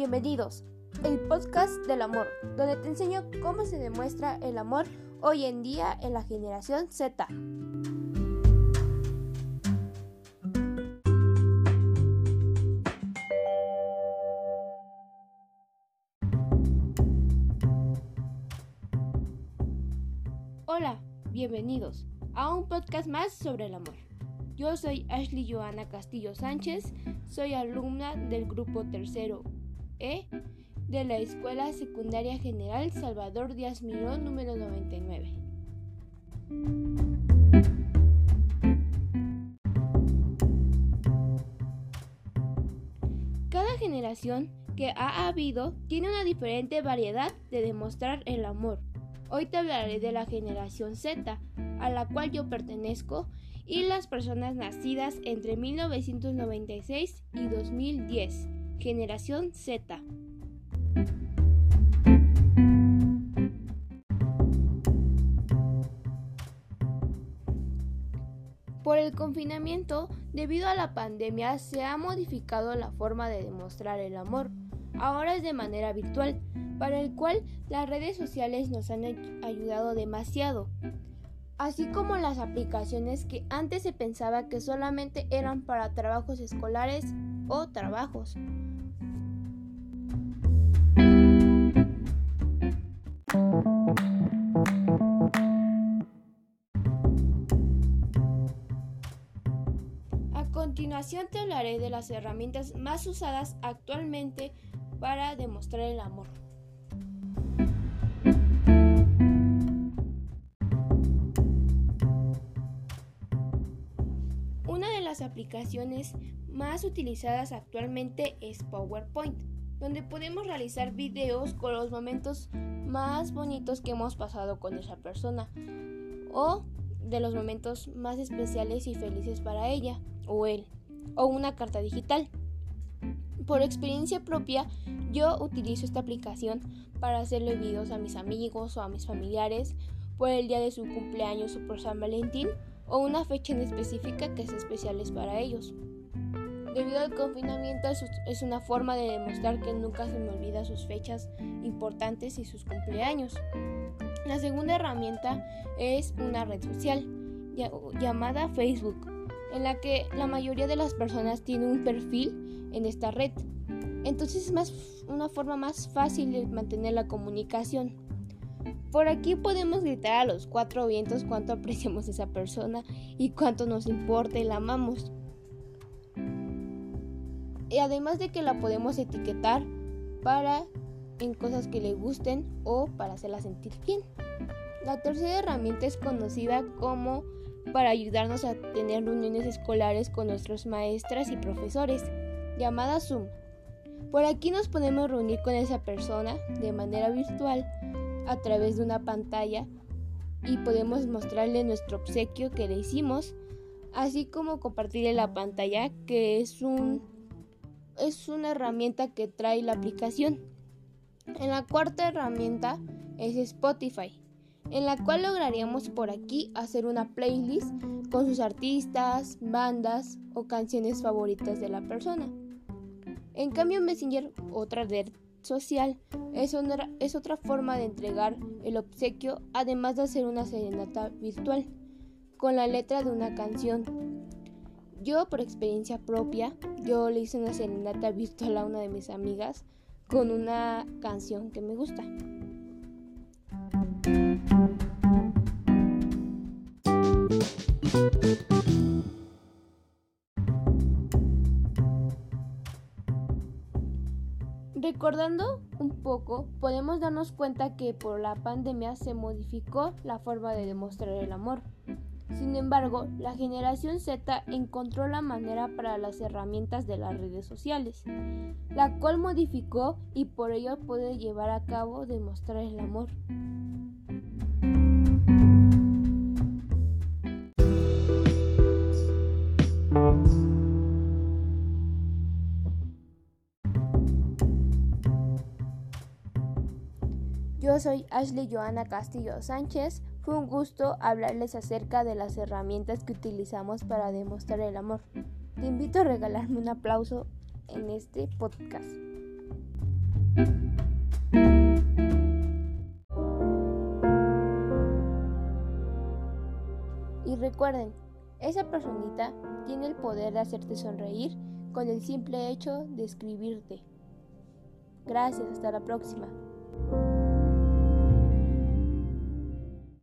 bienvenidos. El podcast del amor, donde te enseño cómo se demuestra el amor hoy en día en la generación Z. Hola, bienvenidos a un podcast más sobre el amor. Yo soy Ashley Joana Castillo Sánchez, soy alumna del grupo tercero E de la Escuela Secundaria General Salvador Díaz Mirón número 99. Cada generación que ha habido tiene una diferente variedad de demostrar el amor. Hoy te hablaré de la generación Z, a la cual yo pertenezco, y las personas nacidas entre 1996 y 2010, generación Z. Por el confinamiento, debido a la pandemia, se ha modificado la forma de demostrar el amor. Ahora es de manera virtual, para el cual las redes sociales nos han ayudado demasiado así como las aplicaciones que antes se pensaba que solamente eran para trabajos escolares o trabajos. A continuación te hablaré de las herramientas más usadas actualmente para demostrar el amor. Las aplicaciones más utilizadas actualmente es PowerPoint, donde podemos realizar videos con los momentos más bonitos que hemos pasado con esa persona o de los momentos más especiales y felices para ella o él o una carta digital. Por experiencia propia, yo utilizo esta aplicación para hacerle videos a mis amigos o a mis familiares por el día de su cumpleaños o por San Valentín o una fecha en específica que sea especiales para ellos. Debido al confinamiento es una forma de demostrar que nunca se me olvida sus fechas importantes y sus cumpleaños. La segunda herramienta es una red social llamada Facebook, en la que la mayoría de las personas tienen un perfil en esta red. Entonces es más, una forma más fácil de mantener la comunicación. Por aquí podemos gritar a los cuatro vientos cuánto apreciamos a esa persona y cuánto nos importa y la amamos. Y además de que la podemos etiquetar para en cosas que le gusten o para hacerla sentir bien. La tercera herramienta es conocida como para ayudarnos a tener reuniones escolares con nuestros maestras y profesores, llamada Zoom. Por aquí nos podemos reunir con esa persona de manera virtual a través de una pantalla y podemos mostrarle nuestro obsequio que le hicimos, así como compartirle la pantalla que es un es una herramienta que trae la aplicación. En la cuarta herramienta es Spotify, en la cual lograríamos por aquí hacer una playlist con sus artistas, bandas o canciones favoritas de la persona. En cambio Messenger, otra red social es, otra forma de entregar el obsequio, además de hacer una serenata virtual con la letra de una canción. Yo, por experiencia propia, yo le hice una serenata virtual a una de mis amigas con una canción que me gusta. Recordando un poco, podemos darnos cuenta que por la pandemia se modificó la forma de demostrar el amor. Sin embargo, la generación Z encontró la manera para las herramientas de las redes sociales, la cual modificó y por ello puede llevar a cabo demostrar el amor. Yo soy Ashley Joana Castillo Sánchez. Fue un gusto hablarles acerca de las herramientas que utilizamos para demostrar el amor. Te invito a regalarme un aplauso en este podcast. Y recuerden, esa personita tiene el poder de hacerte sonreír con el simple hecho de escribirte. Gracias, hasta la próxima.